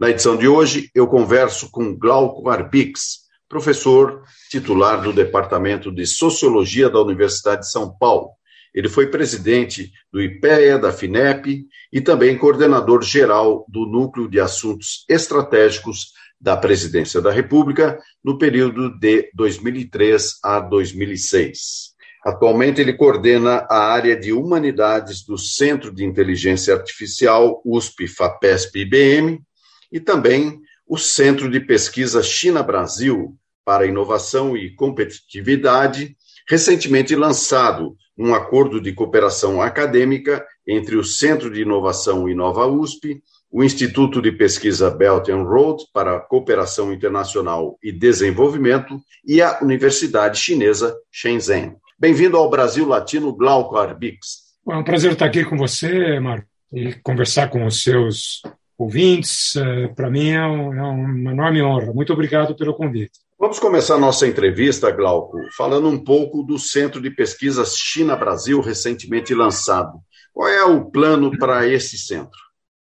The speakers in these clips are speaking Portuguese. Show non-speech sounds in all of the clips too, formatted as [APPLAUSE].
Na edição de hoje, eu converso com Glauco Arbix, professor titular do Departamento de Sociologia da Universidade de São Paulo. Ele foi presidente do IPEA, da FINEP e também coordenador geral do Núcleo de Assuntos Estratégicos da Presidência da República no período de 2003 a 2006. Atualmente, ele coordena a área de Humanidades do Centro de Inteligência Artificial USP, FAPESP IBM e também o Centro de Pesquisa China-Brasil para Inovação e Competitividade, recentemente lançado um acordo de cooperação acadêmica entre o Centro de Inovação Inova USP, o Instituto de Pesquisa Belt and Road para Cooperação Internacional e Desenvolvimento e a Universidade Chinesa Shenzhen. Bem-vindo ao Brasil Latino, Glauco Arbix. É um prazer estar aqui com você, Marco, e conversar com os seus ouvintes. É, Para mim é, é, uma enorme honra. Muito obrigado pelo convite. Vamos começar nossa entrevista, Glauco, falando um pouco do Centro de Pesquisas China-Brasil, recentemente lançado. Qual é o plano para esse centro?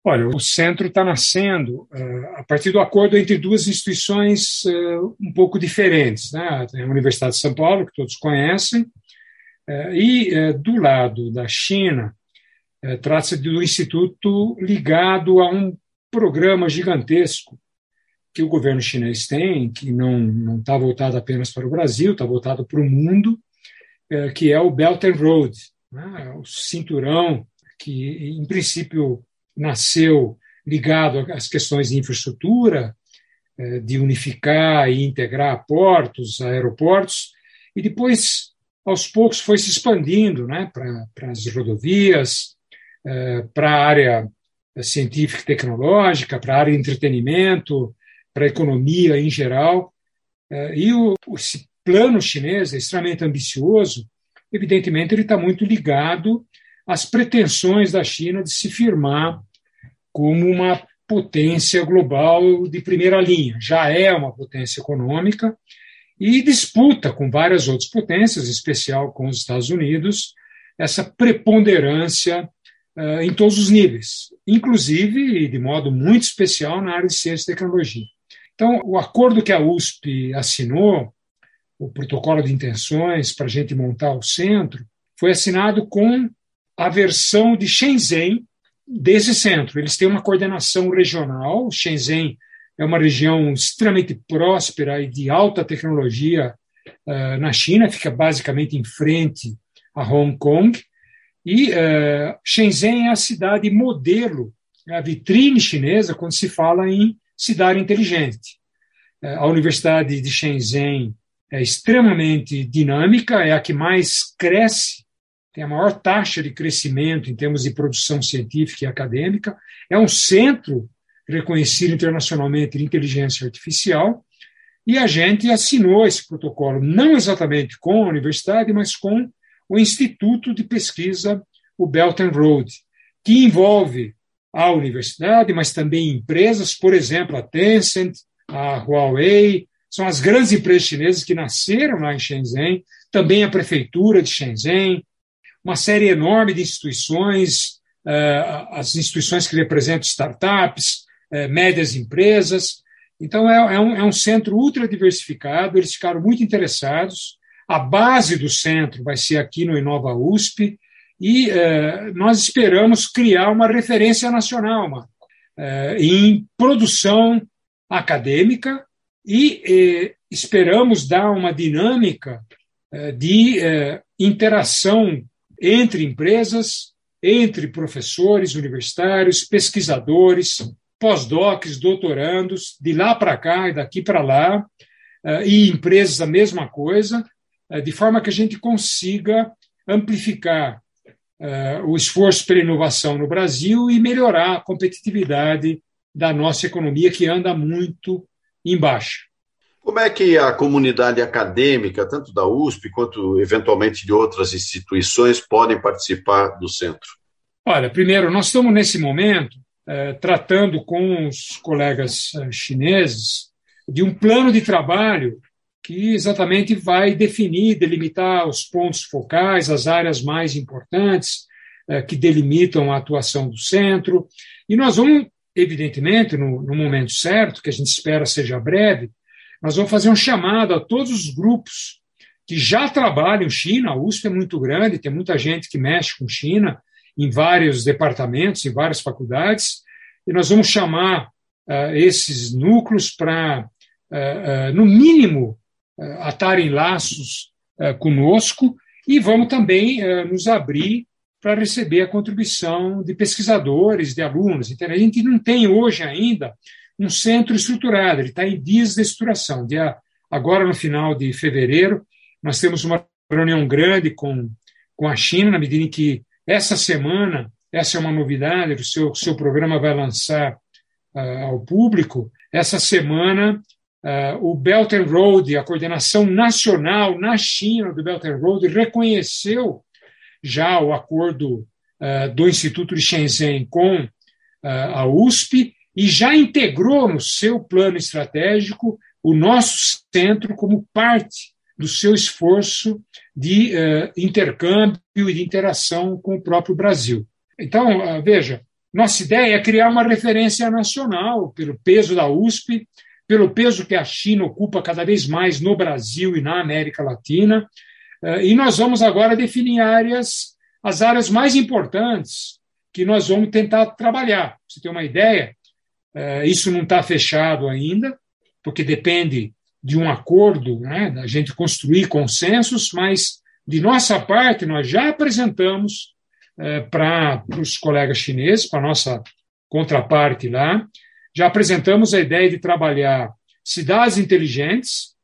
Olha, o centro está nascendo uh, a partir do acordo entre duas instituições uh, um pouco diferentes. Né? Tem a Universidade de São Paulo, que todos conhecem, e do lado da China, trata-se do instituto ligado a um programa gigantesco que o governo chinês tem, que não está voltado apenas para o Brasil, está voltado para o mundo, que é o Belt and Road, né? o cinturão que, em princípio, nasceu ligado às questões de infraestrutura, eh, de unificar e integrar portos, aeroportos, e depois, aos poucos, foi se expandindo né, para as rodovias, para a área científica e tecnológica, para a área de entretenimento, para a economia em geral. Eh, e o, esse plano chinês é extremamente ambicioso, evidentemente, ele está muito ligado às pretensões da China de se firmar como uma potência global de primeira linha. Já é uma potência econômica e disputa com várias outras potências, em especial com os Estados Unidos, essa preponderância uh, em todos os níveis, inclusive de modo muito especial na área de ciência e tecnologia. Então, o acordo que a USP assinou, o protocolo de intenções para a gente montar o centro, foi assinado com a versão de Shenzhen, desse centro. Eles têm uma coordenação regional. Shenzhen é uma região extremamente próspera e de alta tecnologia uh, na China, fica basicamente em frente a Hong Kong. E uh, Shenzhen é a cidade modelo, é a vitrine chinesa quando se fala em cidade inteligente. Uh, a Universidade de Shenzhen é extremamente dinâmica, é a que mais cresce tem a maior taxa de crescimento em termos de produção científica e acadêmica, é um centro reconhecido internacionalmente de inteligência artificial, e a gente assinou esse protocolo, não exatamente com a universidade, mas com o Instituto de Pesquisa, o Belt and Road, que envolve a universidade, mas também empresas, por exemplo, a Tencent, a Huawei, são as grandes empresas chinesas que nasceram lá em Shenzhen, também a prefeitura de Shenzhen, uma série enorme de instituições, eh, as instituições que representam startups, eh, médias empresas. Então, é, é, um, é um centro ultra diversificado, eles ficaram muito interessados. A base do centro vai ser aqui no Inova USP, e eh, nós esperamos criar uma referência nacional, Marco, em produção acadêmica e esperamos dar uma dinâmica de interação entre empresas, entre professores universitários, pesquisadores, pós-docs, doutorandos, de lá para cá e daqui para lá, e empresas a mesma coisa, de forma que a gente consiga amplificar eh, o esforço pela inovação no Brasil e melhorar a competitividade da nossa economia, que anda muito embaixo. Como é que a comunidade acadêmica, tanto da USP quanto eventualmente de outras instituições, podem participar do centro? Olha, primeiro, nós estamos nesse momento eh, tratando com os colegas chineses de um plano de trabalho que exatamente vai definir, delimitar os pontos focais, as áreas mais importantes eh, que delimitam a atuação do centro. E nós vamos, evidentemente, no, no momento certo, que a gente espera seja breve, nós vamos fazer um chamado a todos os grupos que já trabalham em China. A USP é muito grande, tem muita gente que mexe com China em vários departamentos, em várias faculdades, e nós vamos chamar uh, esses núcleos para, uh, uh, no mínimo, atarem laços conosco e vamos também nos abrir para receber a contribuição de pesquisadores, de alunos. Então, a gente não tem hoje ainda um centro estruturado, ele está em dias de estruturação. Dia, agora, no final de fevereiro, nós temos uma reunião grande com, com a China, na medida em que essa semana, essa é uma novidade, o seu, seu programa vai lançar uh, ao público. Essa semana, o Belt and Road, a coordenação nacional na China do Belt and Road, reconheceu já o acordo uh, do Instituto de Shenzhen com a USP e já integrou no seu plano estratégico o nosso centro como parte do seu esforço de uh, intercâmbio e de interação com o próprio Brasil. Então, uh, veja, nossa ideia é criar uma referência nacional pelo peso da USP, pelo peso que a China ocupa cada vez mais no Brasil e na América Latina, uh, e nós vamos agora definir áreas, as áreas mais importantes que nós vamos tentar trabalhar. você tem uma ideia, é, isso não está fechado ainda, porque depende de um acordo, né, da gente construir consensos, mas de nossa parte nós já apresentamos é, para os colegas chineses, para a nossa contraparte lá, já apresentamos a ideia de trabalhar cidades inteligentes,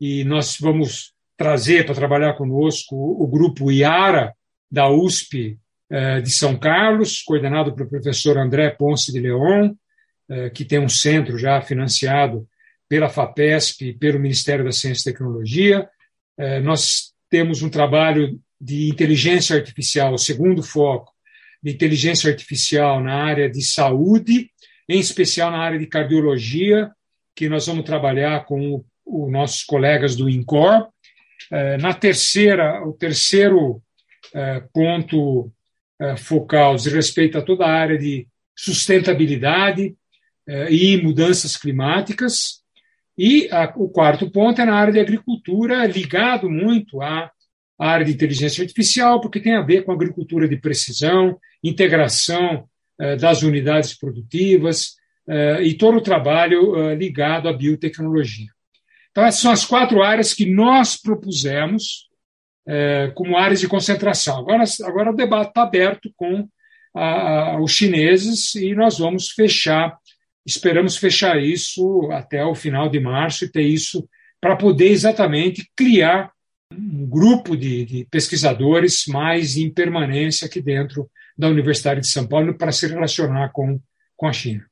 e nós vamos trazer para trabalhar conosco o grupo IARA da USP é, de São Carlos, coordenado pelo professor André Ponce de Leon, eh, que tem um centro já financiado pela FAPESP e pelo Ministério da Ciência e Tecnologia. Eh, nós temos um trabalho de inteligência artificial, o segundo foco, de inteligência artificial na área de saúde, em especial na área de cardiologia, que nós vamos trabalhar com os nossos colegas do INCOR. Eh, na terceira, o terceiro ponto focal diz respeito a toda a área de sustentabilidade, e mudanças climáticas. E a, o quarto ponto é na área de agricultura, ligado muito à área de inteligência artificial, porque tem a ver com agricultura de precisão, integração das unidades produtivas eh, e todo o trabalho ligado à biotecnologia. Então, essas são as quatro áreas que nós propusemos como áreas de concentração. Agora, agora o debate está aberto com os chineses e nós vamos fechar Esperamos fechar isso até o final de março e ter isso para poder exatamente criar um grupo de, de, pesquisadores mais em permanência aqui dentro da Universidade de São Paulo para se relacionar com, com a China.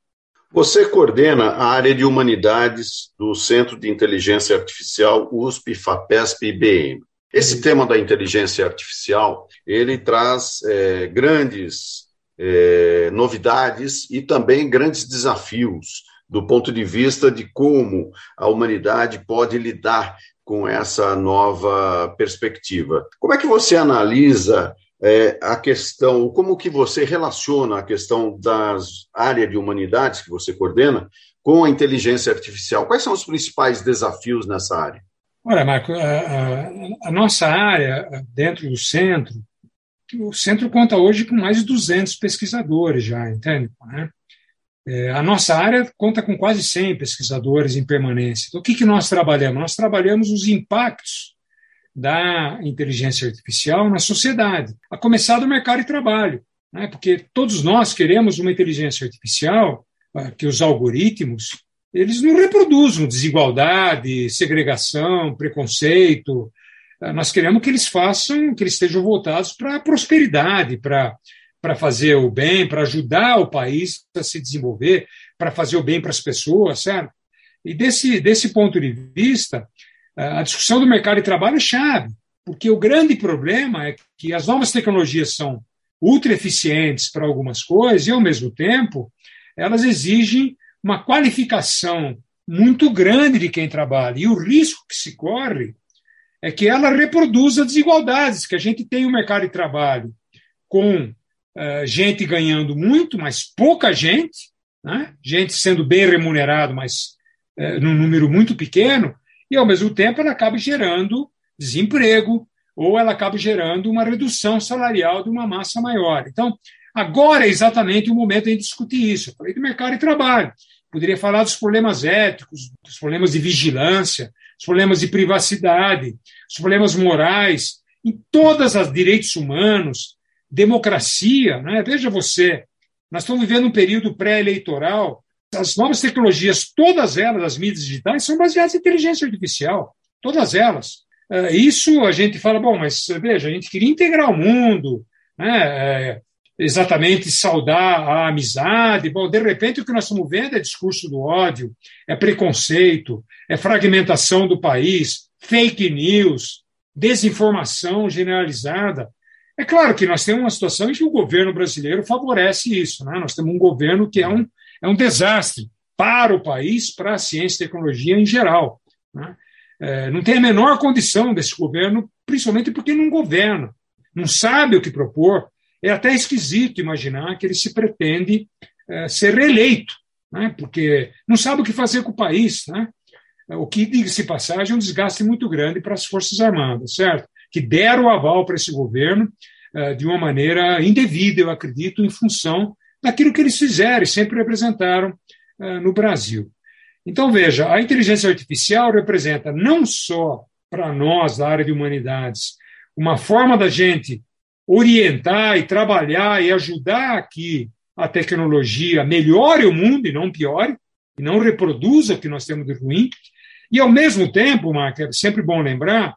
Você coordena a área de humanidades do Centro de Inteligência Artificial USP, FAPESP e IBM. Esse tema da inteligência artificial ele traz é, grandes é, novidades e também grandes desafios do ponto de vista de como a humanidade pode lidar com essa nova perspectiva. Como é que você analisa é, a questão, como que você relaciona a questão das áreas de humanidades que você coordena com a inteligência artificial? Quais são os principais desafios nessa área? Olha, Marco, a, a, nossa área dentro do centro o centro conta hoje com mais de 200 pesquisadores já, entende? É, a nossa área conta com quase 100 pesquisadores em permanência. Então, o que, que nós trabalhamos? Nós trabalhamos os impactos da inteligência artificial na sociedade, a começar do mercado de trabalho, né? porque todos nós queremos uma inteligência artificial ah, que os algoritmos eles não reproduzam desigualdade, segregação, preconceito, ah, nós queremos que eles façam, que eles estejam voltados para a prosperidade, para para fazer o bem, para ajudar o país a se desenvolver, para fazer o bem para as pessoas, certo? E desse, desse ponto de vista, a discussão do mercado de trabalho é chave, porque o grande problema é que as novas tecnologias são ultra eficientes para algumas coisas e, ao mesmo tempo, elas exigem uma qualificação muito grande de quem trabalha. E o risco que se corre é que ela reproduza desigualdades, que a gente tem um mercado de trabalho com uh, gente ganhando muito, mas pouca gente, né? gente sendo bem remunerado, mas uh, num número muito pequeno, e ao mesmo tempo ela acaba gerando desemprego, ou ela acaba gerando uma redução salarial de uma massa maior. Então, agora é exatamente o momento de discutir isso. Eu falei do mercado de trabalho. Poderia falar dos problemas éticos, dos problemas de vigilância, dos problemas de privacidade, dos problemas morais, em todas as direitos humanos, democracia. Né? Veja você, nós estamos vivendo um período pré-eleitoral. As novas tecnologias, todas elas, as mídias digitais, são baseadas em inteligência artificial. Todas elas. É, isso a gente fala, bom, mas veja, a gente queria integrar o mundo, né? É, exatamente saudar a amizade. Bom, de repente o que nós estamos vendo é discurso do ódio, é preconceito, é fragmentação do país, fake news, desinformação generalizada. É claro que nós temos uma situação em que o governo brasileiro favorece isso. Né? Nós temos um governo que é um, é um desastre para o país, para a ciência e tecnologia em geral. Né? É, não tem a menor condição desse governo, principalmente porque não governa, não sabe o que propor. É até esquisito imaginar que ele se pretende é, ser reeleito, né? porque não sabe o que fazer com o país. Né? O que, diga-se passagem, é um desgaste muito grande para as Forças Armadas, certo? Que deram o aval para esse governo é, de uma maneira indevida, eu acredito, em função daquilo que eles fizeram e sempre representaram é, no Brasil. Então, veja, a inteligência artificial representa não só para nós da área de humanidades uma forma da gente orientar e trabalhar e ajudar que a tecnologia melhore o mundo e não piore, e não reproduza o que nós temos de ruim. E, ao mesmo tempo, Marco, é sempre bom lembrar,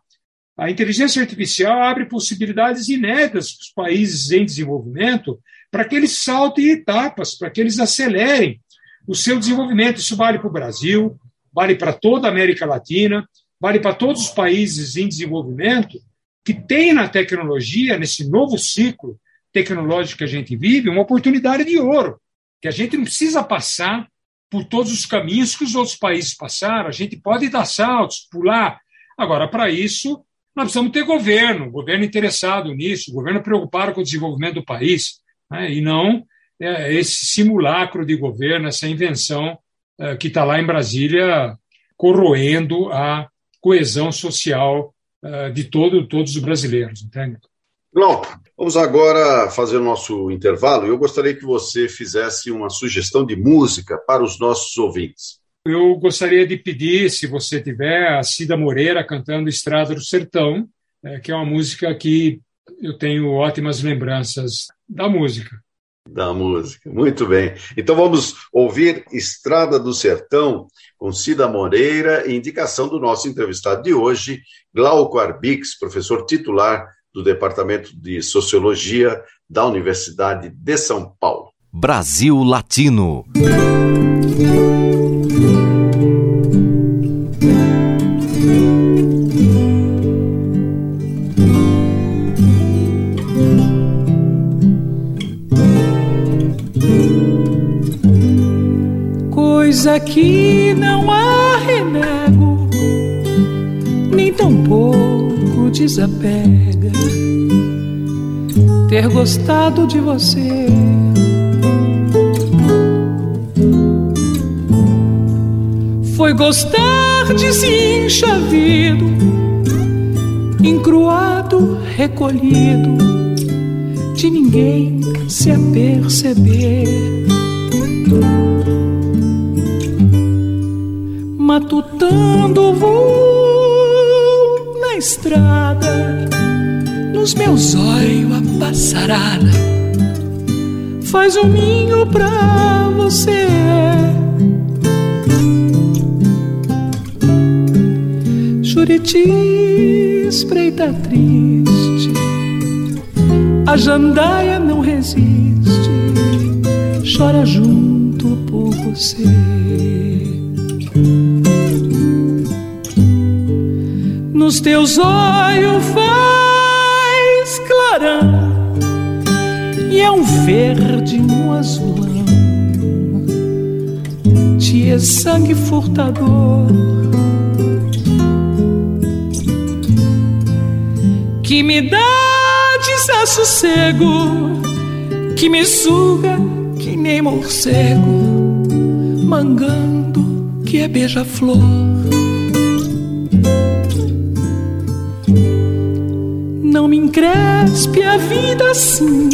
a inteligência artificial abre possibilidades inéditas para os países em desenvolvimento para que eles saltem etapas, para que eles acelerem o seu desenvolvimento. Isso vale para o Brasil, vale para toda a América Latina, vale para todos os países em desenvolvimento que têm na tecnologia, nesse novo ciclo tecnológico que a gente vive, uma oportunidade de ouro, que a gente não precisa passar por todos os caminhos que os outros países passaram, a gente pode dar saltos, pular. Agora, para isso, nós precisamos ter governo, governo interessado nisso, governo preocupado com o desenvolvimento do país, né? e não é, esse simulacro de governo, essa invenção é, que está lá em Brasília corroendo a coesão social é, de todo, todos os brasileiros, entende? Glauco, vamos agora fazer o nosso intervalo. Eu gostaria que você fizesse uma sugestão de música para os nossos ouvintes. Eu gostaria de pedir, se você tiver, a Cida Moreira cantando Estrada do Sertão, que é uma música que eu tenho ótimas lembranças da música da música. Muito bem. Então vamos ouvir Estrada do Sertão com Cida Moreira, indicação do nosso entrevistado de hoje, Glauco Arbix, professor titular do Departamento de Sociologia da Universidade de São Paulo. Brasil Latino. Aqui não há renego, nem tampouco desapega. Ter gostado de você. Foi gostar desenchavido, encruado, recolhido, de ninguém se aperceber matutando o voo na estrada, nos meus olhos a passarada faz um ninho pra você. Juriti espreita triste, a jandaia não resiste, chora junto pouco você. Nos teus olhos faz clarão e é um verde no azulão. Te é sangue furtador que me dá desassossego, que me suga que nem morcego, mangando que é beija-flor. Encrespe a vida assim,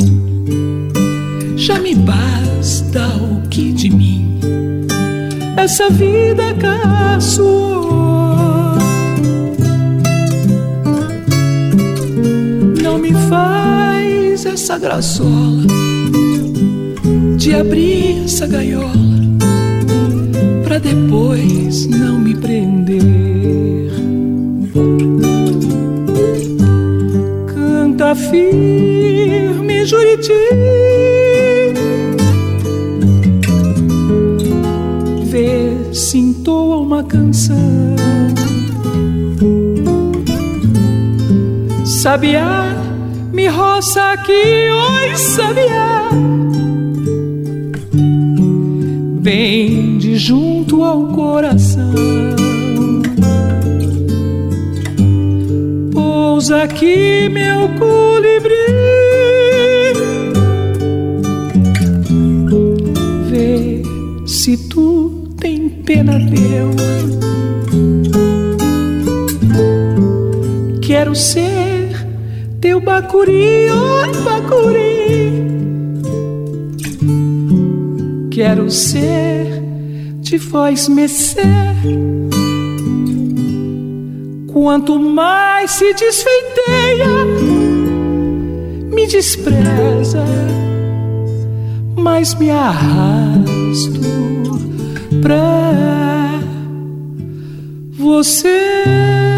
já me basta o que de mim essa vida caçoou. faz essa graçola de abrir essa gaiola pra depois não me prender. Firme, Juriti. Vê se entoa uma canção. Sabiá me roça aqui, oi sabiá. Bem de junto ao coração. Pousa aqui, meu colibri. Quero ser teu bacuri, oi bacuri. Quero ser de voz mecer. Quanto mais se desfeiteia, me despreza, mais me arrasto pra você.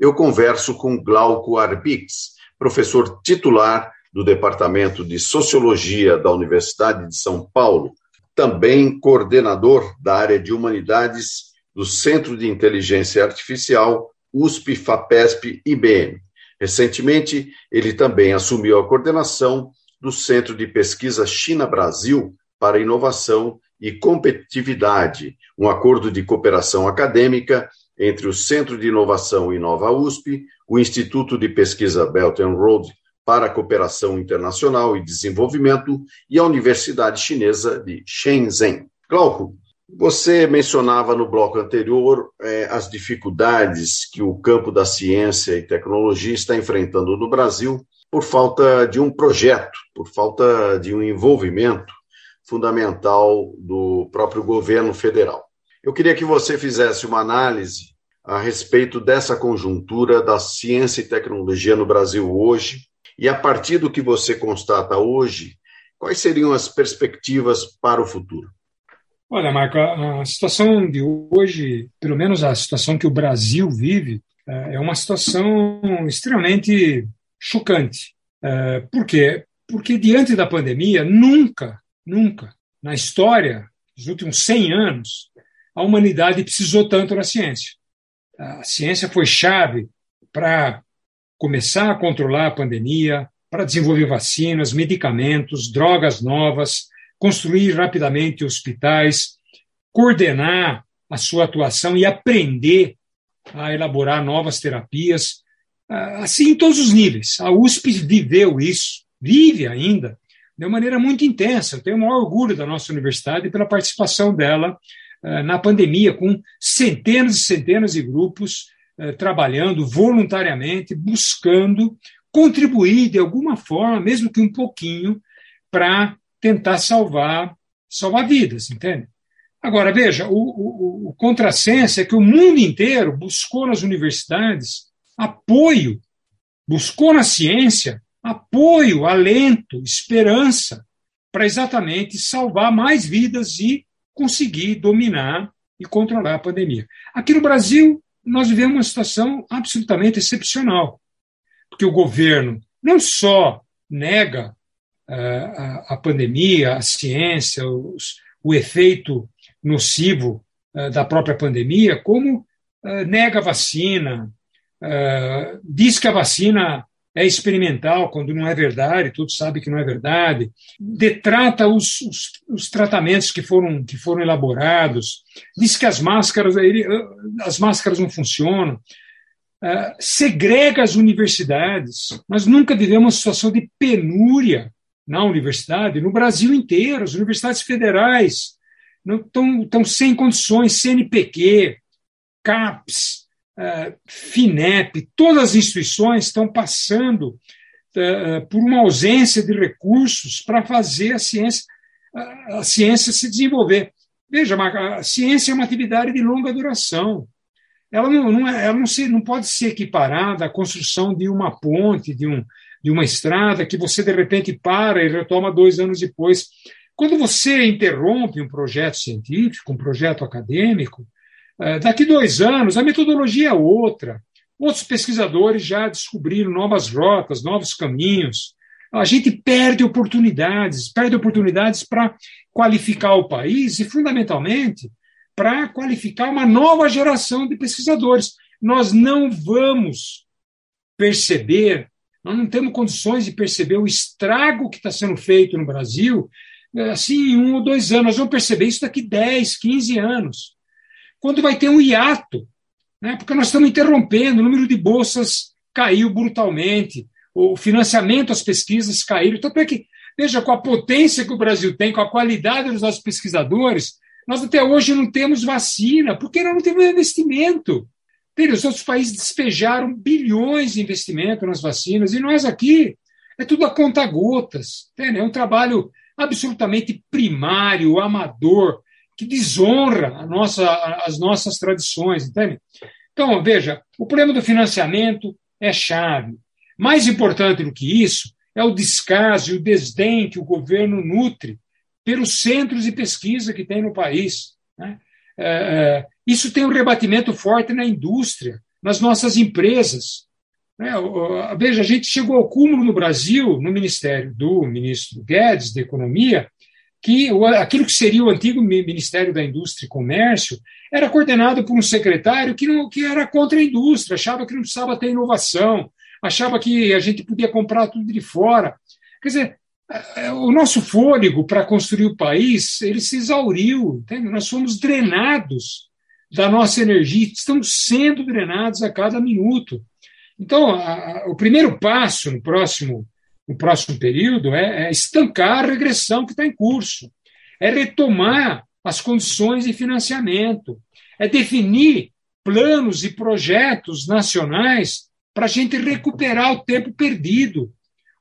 eu converso com Glauco Arbix, professor titular do Departamento de Sociologia da Universidade de São Paulo, também coordenador da área de Humanidades do Centro de Inteligência Artificial USP, FAPESP IBM. Recentemente, ele também assumiu a coordenação do Centro de Pesquisa China-Brasil para Inovação e Competitividade, um acordo de cooperação acadêmica entre o Centro de Inovação Inova USP, o Instituto de Pesquisa Belt and Road para a Cooperação Internacional e Desenvolvimento e a Universidade Chinesa de Shenzhen. Glauco, você mencionava no bloco anterior eh, as dificuldades que o campo da ciência e tecnologia está enfrentando no Brasil por falta de um projeto, por falta de um envolvimento fundamental do próprio governo federal. Eu queria que você fizesse uma análise a respeito dessa conjuntura da ciência e tecnologia no Brasil hoje, e a partir do que você constata hoje, quais seriam as perspectivas para o futuro? Olha, Marco, a situação de hoje, pelo menos a situação que o Brasil vive, é, é uma situação extremamente chocante. É, por quê? Porque diante da pandemia, nunca, nunca, na história dos últimos 100 anos, a humanidade precisou tanto da ciência. A ciência foi chave para começar a controlar a pandemia, para desenvolver vacinas, medicamentos, drogas novas, construir rapidamente hospitais, coordenar a sua atuação e aprender a elaborar novas terapias, assim em todos os níveis. A USP viveu isso, vive ainda, de uma maneira muito intensa. Eu tenho o maior orgulho da nossa universidade pela participação dela na pandemia, com centenas e centenas de grupos trabalhando voluntariamente, buscando contribuir de alguma forma, mesmo que um pouquinho, para tentar salvar, salvar vidas, entende? Agora, veja, o, o, o contrassenso é que o mundo inteiro buscou nas universidades apoio, buscou na ciência apoio, alento, esperança, para exatamente salvar mais vidas e conseguir dominar e controlar a pandemia. Aqui no Brasil, nós vivemos uma situação absolutamente excepcional, porque o governo não só nega uh, a, a, pandemia, a ciência, os, o efeito nocivo uh, da própria pandemia, como uh, nega a vacina, diz que a vacina é experimental, quando não é verdade, todos sabem que não é verdade, detrata os, os, os, tratamentos que foram, que foram elaborados, diz que as máscaras, ele, as máscaras não funcionam, uh, segrega as universidades. Nós nunca vivemos uma situação de penúria na universidade, no Brasil inteiro, as universidades federais estão, sem condições, CNPq, CAPES, FINEP, todas as instituições estão passando uh, por uma ausência de recursos para fazer a ciência, a, ciência se desenvolver. Veja, a ciência é uma atividade de longa duração. Ela não, não, é, ela não, se, não pode ser equiparada à construção de uma ponte, de, um, de uma estrada, que você de repente para e retoma dois anos depois. Quando você interrompe um projeto científico, um projeto acadêmico, daqui dois anos, a metodologia é outra. Outros pesquisadores já descobriram novas rotas, novos caminhos. A gente perde oportunidades, perde oportunidades para qualificar o país e, fundamentalmente, para qualificar uma nova geração de pesquisadores. Nós não vamos perceber, nós não temos condições de perceber o estrago que está sendo feito no Brasil é, assim, em um ou dois anos. Nós vamos perceber isso daqui 10, 15 anos quando vai ter um hiato, né? porque nós estamos interrompendo, o número de bolsas caiu brutalmente, o financiamento às pesquisas caiu. Tanto é que, veja, com a potência que o Brasil tem, com a qualidade dos nossos pesquisadores, nós até hoje não temos vacina, porque nós não temos investimento. Os outros países despejaram bilhões de investimento nas vacinas, e nós aqui é tudo a conta gotas. É um trabalho absolutamente primário, amador, que desonra nossa, as nossas tradições, entende? Então, veja, o problema do financiamento é chave. Mais importante do que isso é o descaso e o desdém que o governo nutre pelos centros de pesquisa que tem no país. Né? É, é, isso tem um rebatimento forte na indústria, nas nossas empresas. Né? Veja, a gente chegou ao cúmulo no Brasil, no ministério do ministro Guedes, da Economia, que aquilo que seria o antigo Ministério da Indústria e Comércio era coordenado por um secretário que, não, que era contra a indústria, achava que não precisava ter inovação, achava que a gente podia comprar tudo de fora. Quer dizer, o nosso fôlego para construir o país ele se exauriu, entende? nós fomos drenados da nossa energia, estamos sendo drenados a cada minuto. Então, a, a, o primeiro passo no próximo no próximo período é, é estancar a regressão que está em curso, é retomar as condições de financiamento, é definir planos e projetos nacionais para a gente recuperar o tempo perdido.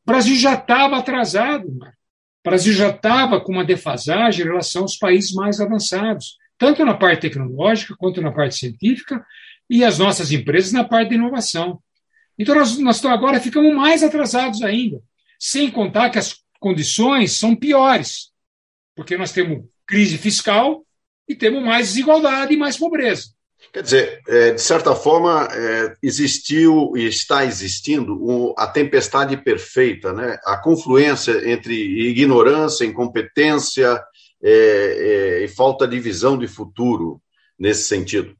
O Brasil já estava atrasado, o Brasil já estava com uma defasagem em relação aos países mais avançados, tanto na parte tecnológica quanto na parte científica, e as nossas empresas na parte de inovação. Então, nós, nós agora ficamos mais atrasados ainda sem contar que as condições são piores, porque nós temos crise fiscal e temos mais desigualdade e mais pobreza. Quer dizer, é, de certa forma, é, existiu e está existindo a tempestade perfeita, né? a confluência entre ignorância, incompetência é, e falta de visão de futuro nesse sentido.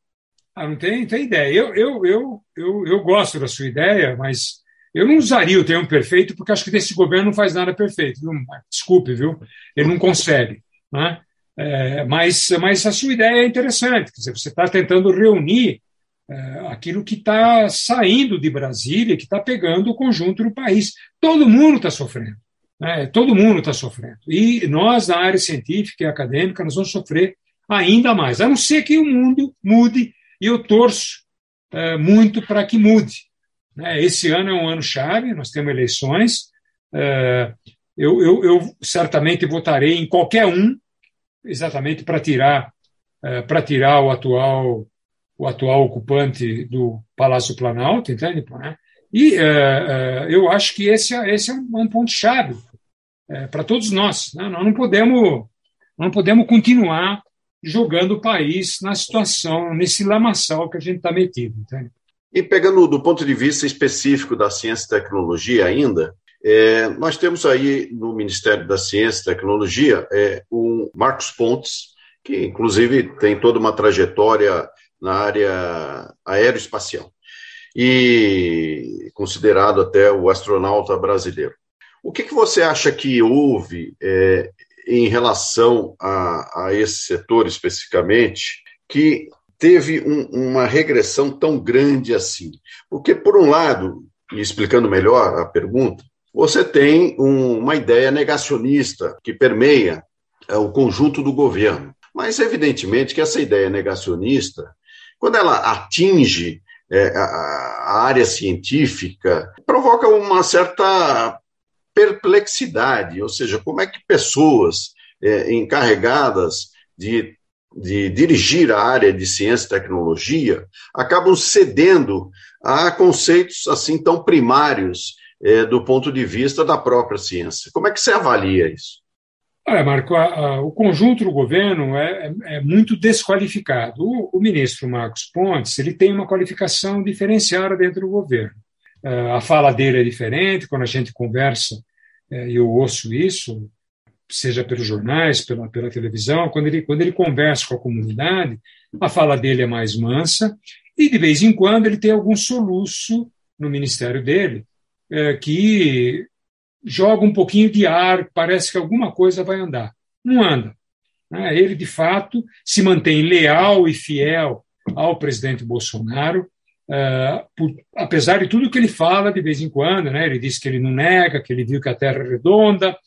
Ah, não tem, tem ideia. Eu, eu, eu, eu, eu gosto da sua ideia, mas eu não usaria o termo perfeito, porque acho que desse governo não faz nada perfeito. Viu? Desculpe, viu? Ele não consegue. Né? É, mas, mas a sua ideia é interessante. Quer dizer, você está tentando reunir é, aquilo que está saindo de Brasília, que está pegando o conjunto do país. Todo mundo está sofrendo. Né? Todo mundo está sofrendo. E nós, na área científica e acadêmica, nós vamos sofrer ainda mais, a não ser que o mundo mude, e eu torço é, muito para que mude. Né? Esse ano é um ano chave, nós temos eleições, é, eu, eu, eu, certamente votarei em qualquer um, exatamente para tirar, é, para tirar o atual, o atual ocupante do Palácio Planalto, entende? Né? E é, eu acho que esse, é, esse é um, ponto-chave é, para todos nós. Né? Nós não podemos, não podemos continuar jogando o país na situação, nesse lamaçal que a gente está metido. Entende? E pegando do ponto de vista específico da ciência e tecnologia ainda, é, nós temos aí no Ministério da Ciência e Tecnologia é, o Marcos Pontes, que inclusive tem toda uma trajetória na área aeroespacial e considerado até o astronauta brasileiro. O que, que você acha que houve é, em relação a, a, esse setor especificamente que teve um, uma regressão tão grande assim? Porque, por um lado, e explicando melhor a pergunta, você tem um, uma ideia negacionista que permeia é, o conjunto do governo. Mas, evidentemente, que essa ideia negacionista, quando ela atinge é, a, a área científica, provoca uma certa perplexidade, ou seja, como é que pessoas é, encarregadas de, de dirigir a área de ciência e tecnologia acabam cedendo a conceitos assim tão primários é, do ponto de vista da própria ciência. Como é que você avalia isso? Olha, Marco, a, a, o conjunto do governo é, é, é muito desqualificado. O, o, ministro Marcos Pontes ele tem uma qualificação diferenciada dentro do governo. Uh, a fala dele é diferente, quando a gente conversa, uh, eu ouço isso, seja pelos jornais, pela, pela televisão, quando ele, quando ele conversa com a comunidade, a fala dele é mais mansa, e de vez em quando ele tem algum soluço no ministério dele, uh, que joga um pouquinho de ar, parece que alguma coisa vai andar. Não anda. Né? Ele, de fato, se mantém leal e fiel ao presidente Bolsonaro, uh, por, apesar de tudo que ele fala de vez em quando. Né? Ele diz que ele não nega, que ele viu que a Terra é redonda,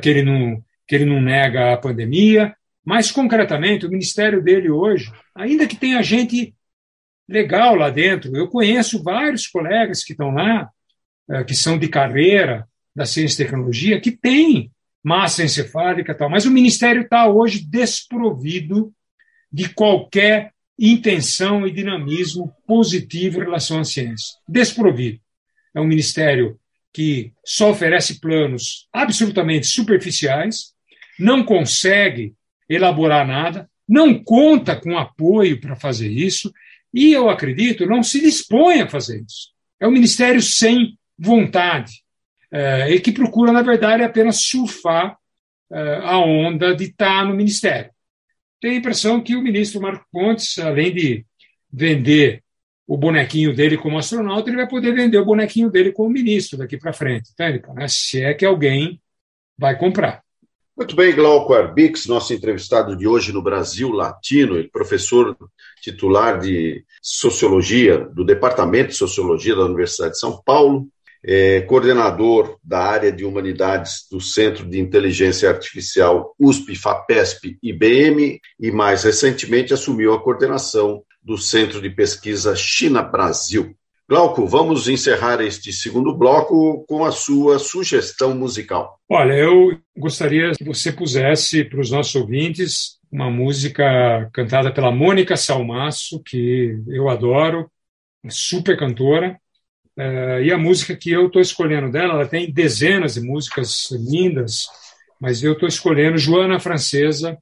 que, ele não, que ele não nega a pandemia. Mas, concretamente, o ministério dele hoje, ainda que tenha gente legal lá dentro, eu conheço vários colegas que estão lá, uh, que são de carreira, da ciência e tecnologia que tem massa encefálica e tal, mas o Ministério está hoje desprovido de qualquer intenção e dinamismo positivo em relação à ciência. Desprovido. É um ministério que só oferece planos absolutamente superficiais, não consegue elaborar nada, não conta com apoio para fazer isso, e eu acredito, não se dispõe a fazer isso. É um ministério sem vontade, é, e que procura, na verdade, apenas surfar é, a onda de estar no ministério. Tenho a impressão que o ministro Marco Pontes, além de vender o bonequinho dele como astronauta, ele vai poder vender o bonequinho dele como ministro daqui para frente, tá, né? se é que alguém vai comprar. Muito bem, Glauco Arbix, nosso entrevistado de hoje no Brasil Latino, professor titular de Sociologia, do Departamento de Sociologia da Universidade de São Paulo, é coordenador da área de humanidades do Centro de Inteligência Artificial USP, FAPESP IBM, e mais recentemente assumiu a coordenação do Centro de Pesquisa China-Brasil. Glauco, vamos encerrar este segundo bloco com a sua sugestão musical. Olha, eu gostaria que você pusesse para os nossos ouvintes uma música cantada pela Mônica Salmaço, que eu adoro, super cantora, Uh, e a música que eu estou escolhendo dela, ela tem dezenas de músicas lindas, mas eu estou escolhendo Joana Francesa,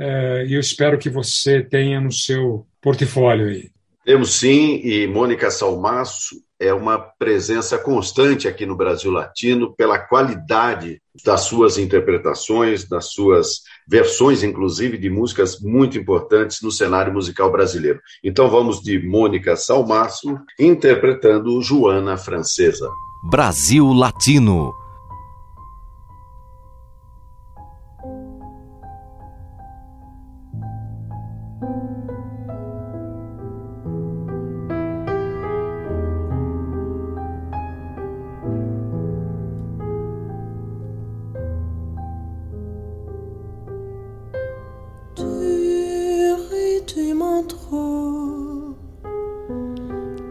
uh, e eu espero que você tenha no seu portfólio aí. Temos sim, e Mônica Salmaço é uma presença constante aqui no Brasil Latino pela qualidade das suas interpretações, das suas versões, inclusive, de músicas muito importantes no cenário musical brasileiro. Então vamos de Mônica Salmaço interpretando Joana Francesa. Brasil Latino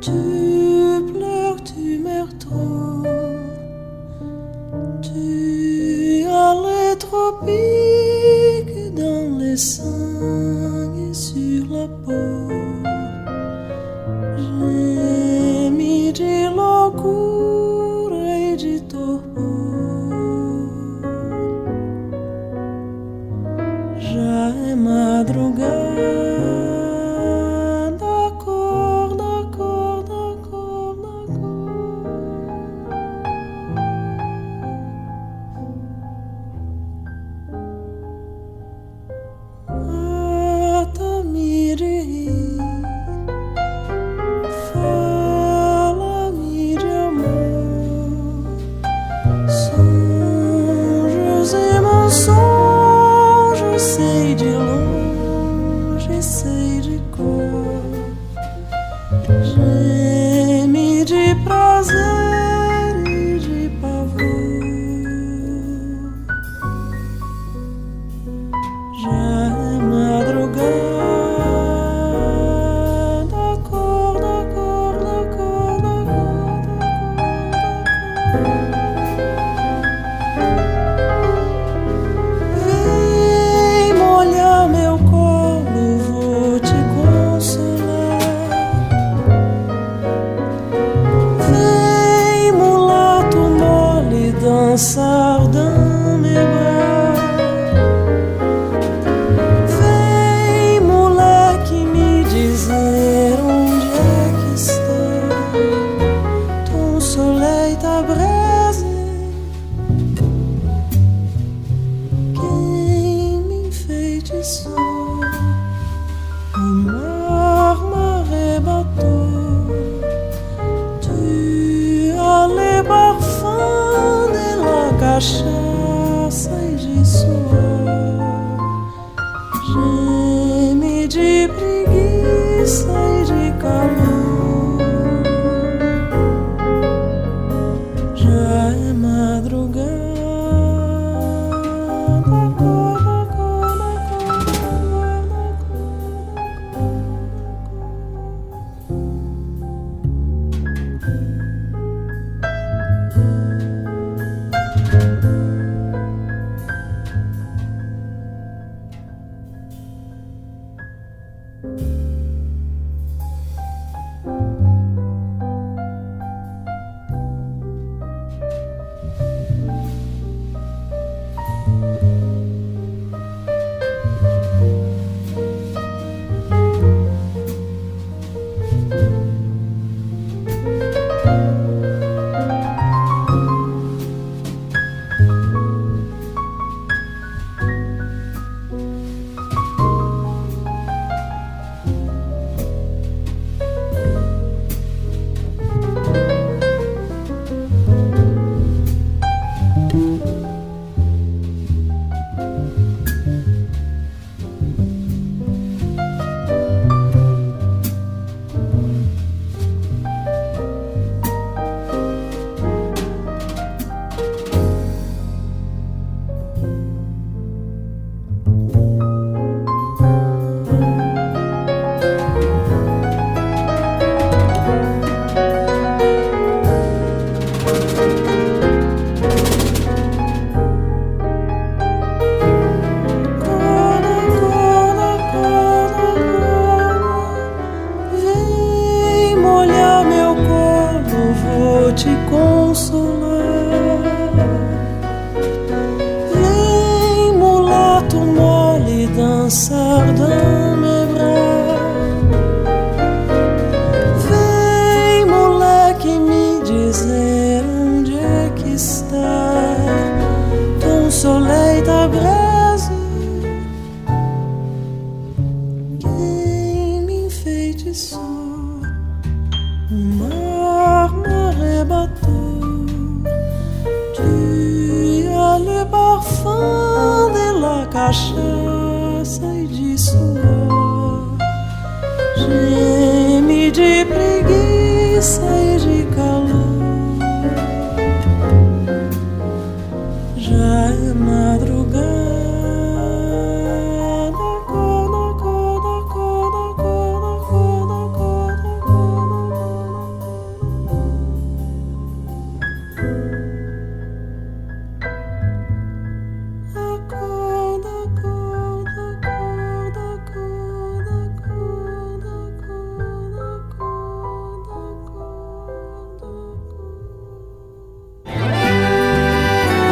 Tu pleures, tu meurs trop. Tu as les tropiques dans les sangs et sur la peau.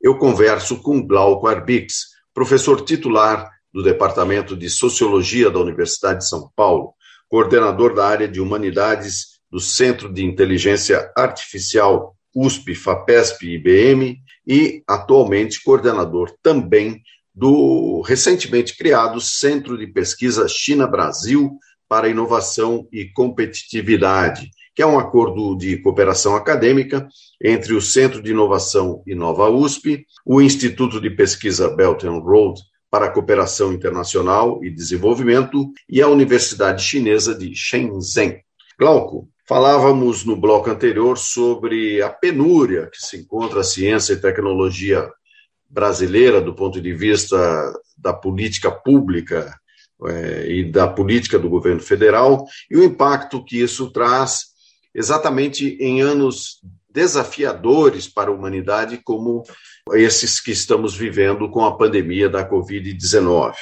eu converso com Glauco Arbix, professor titular do Departamento de Sociologia da Universidade de São Paulo, coordenador da área de Humanidades do Centro de Inteligência Artificial USP, FAPESP e IBM e atualmente coordenador também do recentemente criado Centro de Pesquisa China-Brasil para Inovação e Competitividade, que é um acordo de cooperação acadêmica entre o Centro de Inovação Inova USP, o Instituto de Pesquisa Belt and Road para a Cooperação Internacional e Desenvolvimento e a Universidade Chinesa de Shenzhen. Glauco, falávamos no bloco anterior sobre a penúria que se encontra a ciência e tecnologia brasileira do ponto de vista da política pública é, e da política do governo federal e o impacto que isso traz exatamente em anos desafiadores para a humanidade, como esses que estamos vivendo com a pandemia da Covid-19.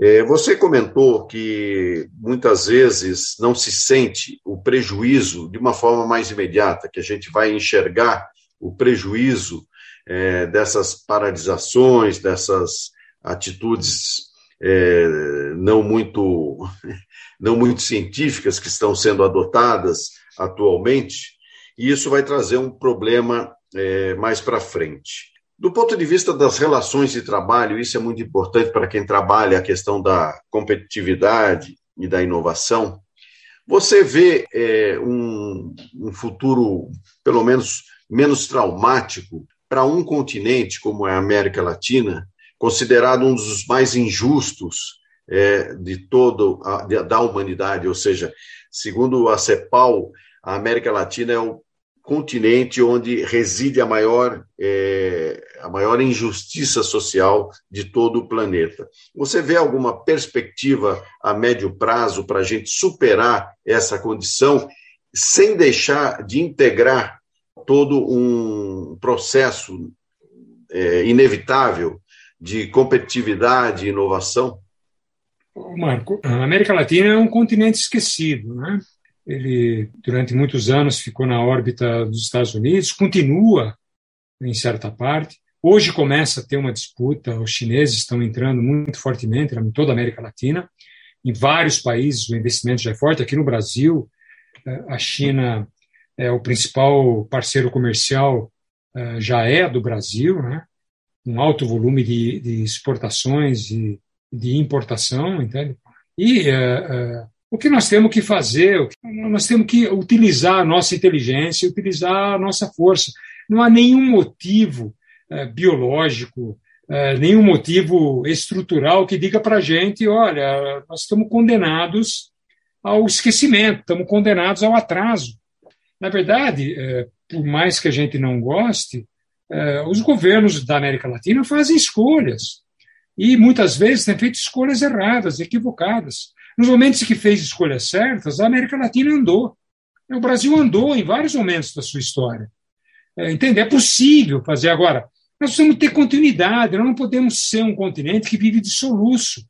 É, você comentou que muitas vezes não se sente o prejuízo de uma forma mais imediata, que a gente vai enxergar o prejuízo é, dessas paralisações, dessas atitudes é, não muito [LAUGHS] não muito científicas que estão sendo adotadas atualmente, e isso vai trazer um problema é, mais para frente. Do ponto de vista das relações de trabalho, isso é muito importante para quem trabalha a questão da competitividade e da inovação. Você vê é, um, um futuro, pelo menos, menos traumático para um continente como é a América Latina, considerado um dos mais injustos é, de de, da humanidade, ou seja, segundo a CEPAL, a América Latina é o continente onde reside a maior, é, a maior injustiça social de todo o planeta. Você vê alguma perspectiva a médio prazo para a gente superar essa condição sem deixar de integrar todo um processo é, inevitável de competitividade e inovação? Marco, a América Latina é um continente esquecido, né? Ele, durante muitos anos, ficou na órbita dos Estados Unidos, continua em certa parte. Hoje começa a ter uma disputa, os chineses estão entrando muito fortemente em toda a América Latina. Em vários países o investimento já é forte. Aqui no Brasil, eh, a China é o principal parceiro comercial, eh, já é do Brasil, né? um alto volume de, de exportações e de importação, entende? E uh, uh, o que nós temos que fazer? Nós temos que utilizar a nossa inteligência, utilizar a nossa força. Não há nenhum motivo uh, biológico, nenhum motivo estrutural que diga para a gente: olha, nós estamos condenados ao esquecimento, estamos condenados ao atraso. Na verdade, por mais que a gente não goste, os governos da América Latina fazem escolhas e muitas vezes tem feito escolhas erradas, equivocadas. Nos momentos em que fez escolhas certas, a América Latina andou. O Brasil andou em vários momentos da sua história. É, entende? É possível fazer agora. Nós precisamos ter continuidade, nós não podemos ser um continente que vive de soluço.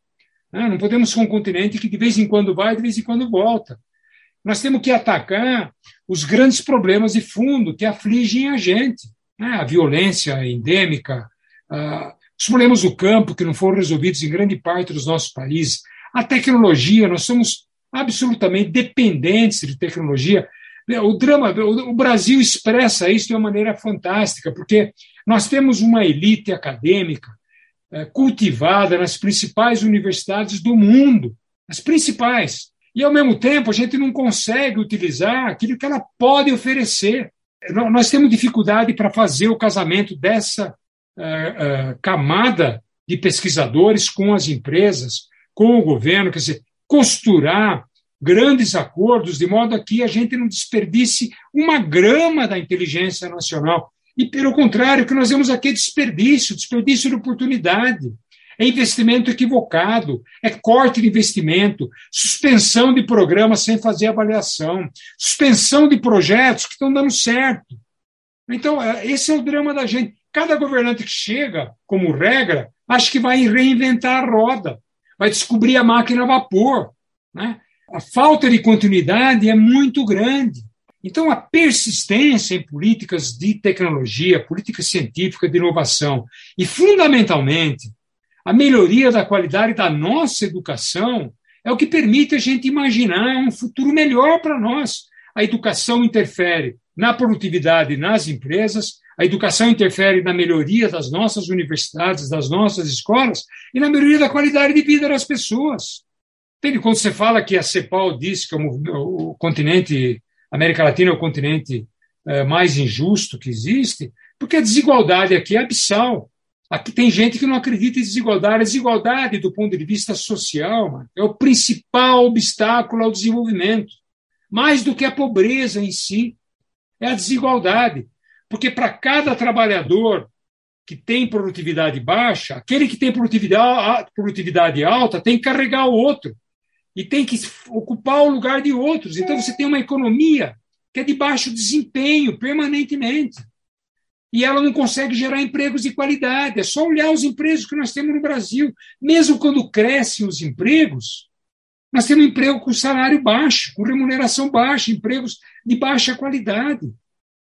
Né? Não podemos ser um continente que de vez em quando vai, de vez em quando volta. Nós temos que atacar os grandes problemas de fundo que afligem a gente. Né? A violência endêmica, a, os do campo, que não foram resolvidos em grande parte dos nossos países, a tecnologia, nós somos absolutamente dependentes de tecnologia. O drama, o Brasil expressa isso de uma maneira fantástica, porque nós temos uma elite acadêmica eh, cultivada nas principais universidades do mundo, as principais. E, ao mesmo tempo, a gente não consegue utilizar aquilo que ela pode oferecer. Nós temos dificuldade para fazer o casamento dessa uh, camada de pesquisadores com as empresas, com o governo, quer dizer, costurar grandes acordos de modo a que a gente não desperdice uma grama da inteligência nacional. E, pelo contrário, o que nós vemos aqui é desperdício, desperdício de oportunidade. É investimento equivocado, é corte de investimento, suspensão de programas sem fazer avaliação, suspensão de projetos que estão dando certo. Então, é, esse é o drama da gente. Cada governante que chega, como regra, acha que vai reinventar a roda, vai descobrir a máquina a vapor. Né? A falta de continuidade é muito grande. Então, a persistência em políticas de tecnologia, política científica de inovação e, fundamentalmente, a melhoria da qualidade da nossa educação é o que permite a gente imaginar um futuro melhor para nós. A educação interfere na produtividade nas empresas, a educação interfere na melhoria das nossas universidades, das nossas escolas e na melhoria da qualidade de vida das pessoas. Entende? Quando você fala que a CEPAL diz que o, o continente América Latina é o continente é, mais injusto que existe, porque a desigualdade aqui é abissal. Aqui tem gente que não acredita em desigualdade. A desigualdade, do ponto de vista social, é o principal obstáculo ao desenvolvimento. Mais do que a pobreza em si, é a desigualdade. Porque para cada trabalhador que tem produtividade baixa, aquele que tem produtividade, produtividade alta tem que carregar o outro e tem que ocupar o lugar de outros. Então você tem uma economia que é de baixo desempenho permanentemente. E ela não consegue gerar empregos de qualidade. É só olhar os empregos que nós temos no Brasil. Mesmo quando crescem os empregos, nós temos emprego com salário baixo, com remuneração baixa, empregos de baixa qualidade.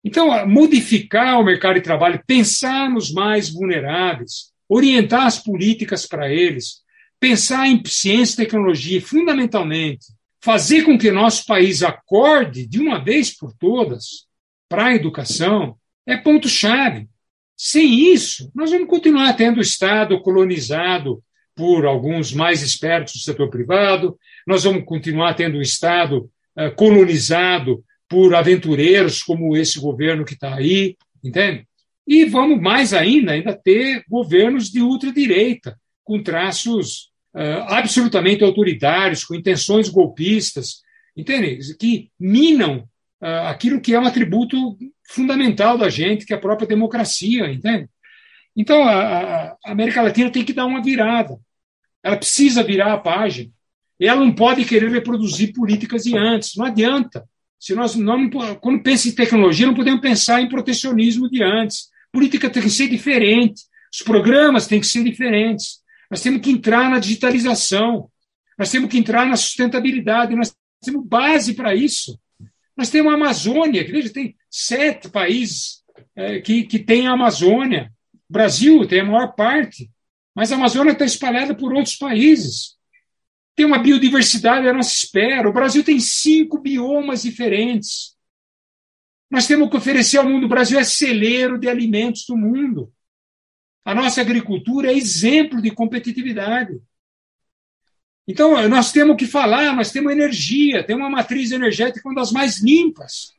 Então, modificar o mercado de trabalho, pensar nos mais vulneráveis, orientar as políticas para eles, pensar em ciência e tecnologia, fundamentalmente, fazer com que nosso país acorde de uma vez por todas para a educação, é ponto-chave. Sem isso, nós vamos continuar tendo o Estado colonizado por alguns mais espertos do setor privado, nós vamos continuar tendo o Estado uh, colonizado por aventureiros como esse governo que está aí, entende? E vamos mais ainda, ainda ter governos de ultradireita, com traços uh, absolutamente autoritários, com intenções golpistas, entende? Que minam uh, aquilo que é um atributo fundamental da gente, que é a própria democracia, entende? Então, a, a América Latina tem que dar uma virada. Ela precisa virar a página. Ela não pode querer reproduzir políticas de antes. Não adianta. Se nós não, quando pensa em tecnologia, não podemos pensar em protecionismo de antes. Política tem que ser diferente. Os programas têm que ser diferentes. Nós temos que entrar na digitalização, nós temos que entrar na sustentabilidade, nós temos base para isso. Nós temos a Amazônia, que veja, tem sete países é, que, que têm a Amazônia. O Brasil tem a maior parte, mas a Amazônia está espalhada por outros países. Tem uma biodiversidade à nossa espera. O Brasil tem cinco biomas diferentes. Nós temos que oferecer ao mundo. O Brasil é celeiro de alimentos do mundo. A nossa agricultura é exemplo de competitividade. Então, nós temos que falar, nós temos energia, temos uma matriz energética uma das mais limpas.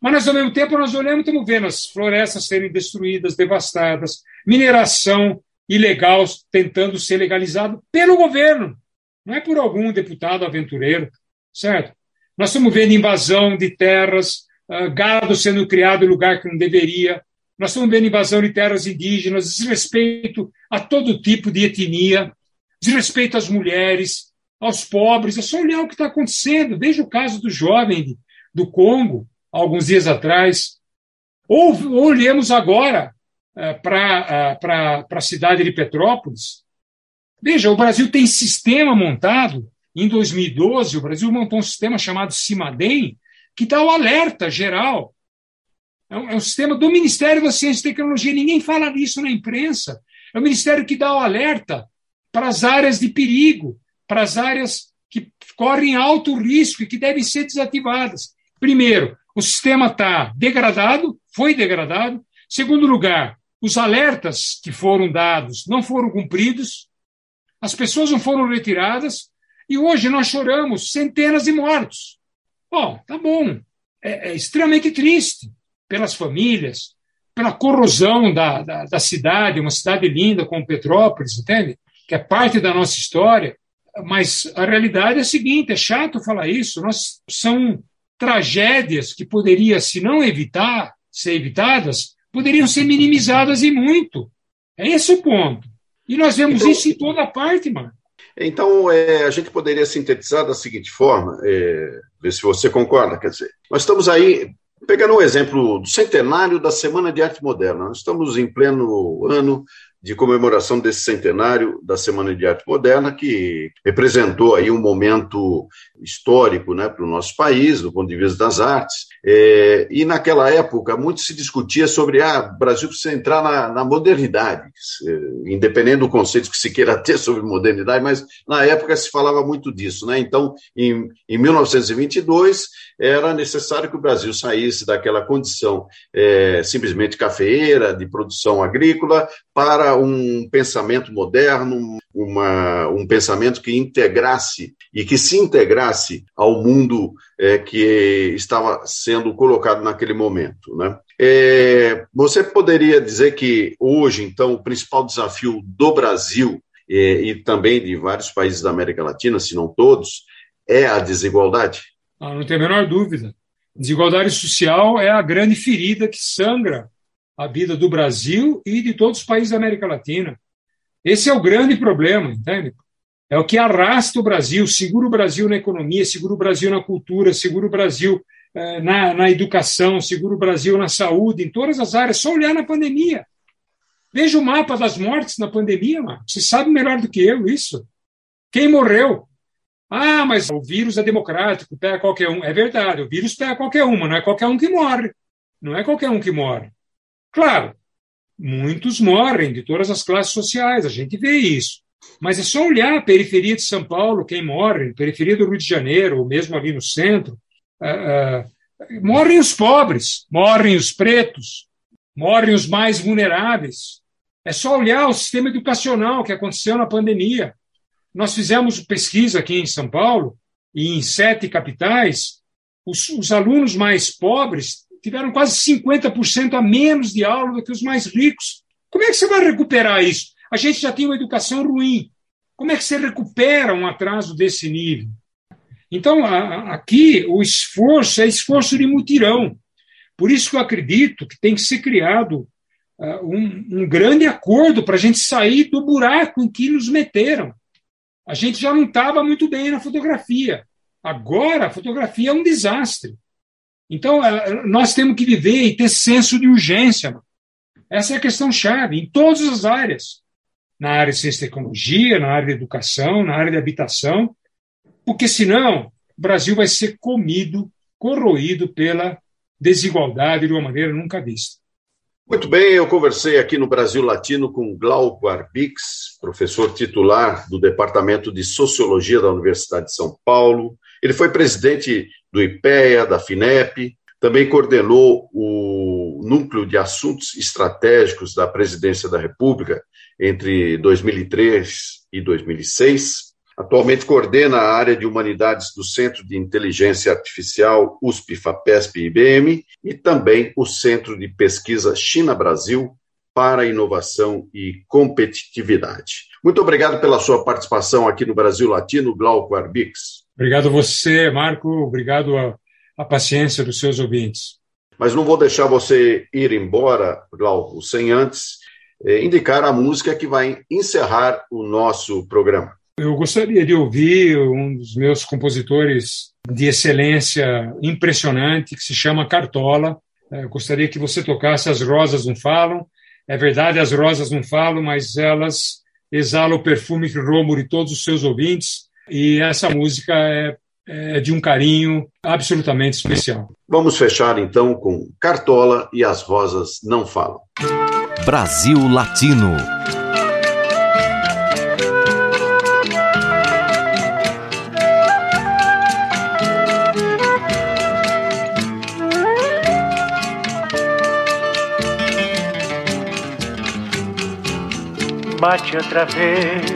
Mas, nós, ao mesmo tempo, nós olhamos e estamos vendo as florestas serem destruídas, devastadas, mineração ilegal tentando ser legalizado pelo governo, não é por algum deputado aventureiro, certo? Nós estamos vendo invasão de terras, ah, gado sendo criado em lugar que não deveria, nós estamos vendo invasão de terras indígenas, desrespeito a todo tipo de etnia, desrespeito às mulheres, aos pobres. É só olhar o que está acontecendo. Veja o caso do jovem do Congo, alguns dias atrás. Ou, olhemos agora uh, para uh, a cidade de Petrópolis. Veja, o Brasil tem sistema montado. Em 2012, o Brasil montou um sistema chamado CIMADEM, que dá o alerta geral é um, é um, sistema do Ministério da Ciência e Tecnologia. Ninguém fala disso na imprensa. É o Ministério que dá o alerta para as áreas de perigo, para as áreas que correm alto risco e que devem ser desativadas. Primeiro, o sistema está degradado, foi degradado. Segundo lugar, os alertas que foram dados não foram cumpridos, as pessoas não foram retiradas, e hoje nós choramos centenas de mortos. Bom, tá bom. É, é extremamente triste pelas famílias, pela corrosão da, da, da, cidade, uma cidade linda como Petrópolis, entende? Que é parte da nossa história. Mas a realidade é a seguinte: é chato falar isso. Nós, são tragédias que poderiam, se não evitar, ser evitadas, poderiam ser minimizadas e muito. É esse o ponto. E nós vemos então, isso em toda parte, mano. Então, é, a gente poderia sintetizar da seguinte forma, é, ver se você concorda, quer dizer, nós estamos aí, pegando um exemplo do centenário da Semana de Arte Moderna, nós estamos em pleno ano de comemoração desse centenário da Semana de Arte Moderna, que representou aí um momento histórico né, para o nosso país, do ponto de vista das artes. É, e naquela época, muito se discutia sobre ah, o Brasil precisa entrar na, na modernidade, é, independente do conceito que se queira [LAUGHS] ter sobre modernidade, mas na época se falava muito disso. Né? Então, em, em 1922, era necessário que o Brasil saísse daquela condição é, simplesmente cafeeira, de produção agrícola, para um pensamento moderno, uma, um pensamento que integrasse e que se integrasse ao mundo é, que estava sendo colocado naquele momento. Né? É, você poderia dizer que hoje, então, o principal desafio do Brasil é, e também de vários países da América Latina, se não todos, é a desigualdade? Ah, não tem a menor dúvida. Desigualdade social é a grande ferida que sangra a vida do Brasil e de todos os países da América Latina. Esse é o grande problema, entende? É o que arrasta o Brasil, segura o Brasil na economia, segura o Brasil na cultura, segura o Brasil eh, na, na educação, segura o Brasil na saúde, em todas as áreas. Só olhar na pandemia. Veja o mapa das mortes na pandemia, mano. Você sabe melhor do que eu isso. Quem morreu? Ah, mas o vírus é democrático, pega qualquer um. É verdade, o vírus pega qualquer um, mas não é qualquer um que morre. Não é qualquer um que morre. Claro, muitos morrem de todas as classes sociais, a gente vê isso. Mas é só olhar a periferia de São Paulo, quem morre, periferia do Rio de Janeiro, ou mesmo ali no centro. Uh, uh, morrem os pobres, morrem os pretos, morrem os mais vulneráveis. É só olhar o sistema educacional que aconteceu na pandemia. Nós fizemos pesquisa aqui em São Paulo, e em sete capitais, os, os alunos mais pobres tiveram quase 50% a menos de aula do que os mais ricos. Como é que você vai recuperar isso? A gente já tem uma educação ruim. Como é que você recupera um atraso desse nível? Então, aqui, o esforço é esforço de mutirão. Por isso que eu acredito que tem que ser criado uh, um, um grande acordo para a gente sair do buraco em que nos meteram a gente já não estava muito bem na fotografia. Agora, a fotografia é um desastre. Então, é, nós temos que viver e ter senso de urgência. Essa é a questão chave, em todas as áreas. Na área de ciência e tecnologia, na área de educação, na área de habitação, porque senão o Brasil vai ser comido, corroído pela desigualdade de uma maneira nunca vista. Muito bem, eu conversei aqui no Brasil Latino com Glauco Arbix, professor titular do Departamento de Sociologia da Universidade de São Paulo. Ele foi presidente do IPEA, da FINEP, também coordenou o Núcleo de Assuntos Estratégicos da Presidência da República entre 2003 e 2006. Atualmente coordena a área de humanidades do Centro de Inteligência Artificial USP, FAPESP e IBM e também o Centro de Pesquisa China-Brasil para Inovação e Competitividade. Muito obrigado pela sua participação aqui no Brasil Latino, Glauco Arbix. Obrigado a você, Marco. Obrigado a, a paciência dos seus ouvintes. Mas não vou deixar você ir embora, Glauco, sem antes eh, indicar a música que vai encerrar o nosso programa. Eu gostaria de ouvir um dos meus compositores de excelência impressionante, que se chama Cartola. É, eu gostaria que você tocasse As Rosas Não Falam. É verdade, as rosas não falam, mas elas exalam o perfume que rouba de todos os seus ouvintes. E essa música é, é de um carinho absolutamente especial. Vamos fechar então com Cartola e As Rosas Não Falam. Brasil Latino. bate outra vez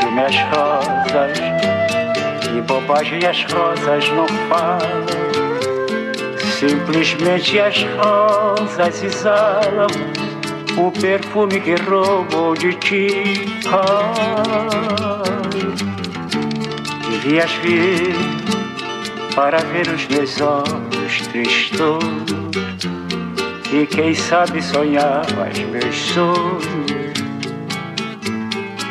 Queixo-me as rosas e bobagem as rosas não falam. Simplesmente as rosas exalam o perfume que roubou de ti. Ah, devias vir para ver os meus olhos tristos e quem sabe sonhar os meus sonhos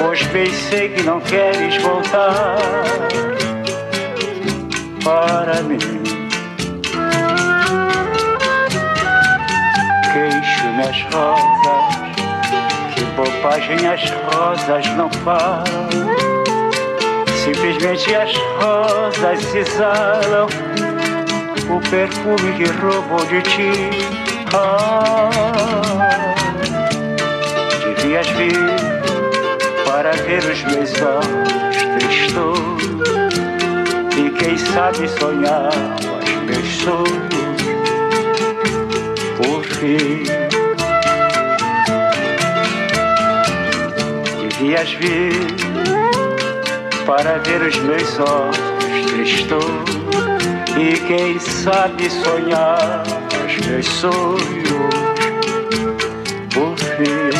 pois pensei que não queres voltar para mim. Queixo-me as rosas bobagem as rosas não falam. Simplesmente as rosas exalam o perfume que roubou de ti. Ah, devias vir para ver os meus olhos tristos e quem sabe sonhar os meus sonhos por fim. devias vir para ver os meus olhos tristos e quem sabe sonhar os meus sonhos por fim.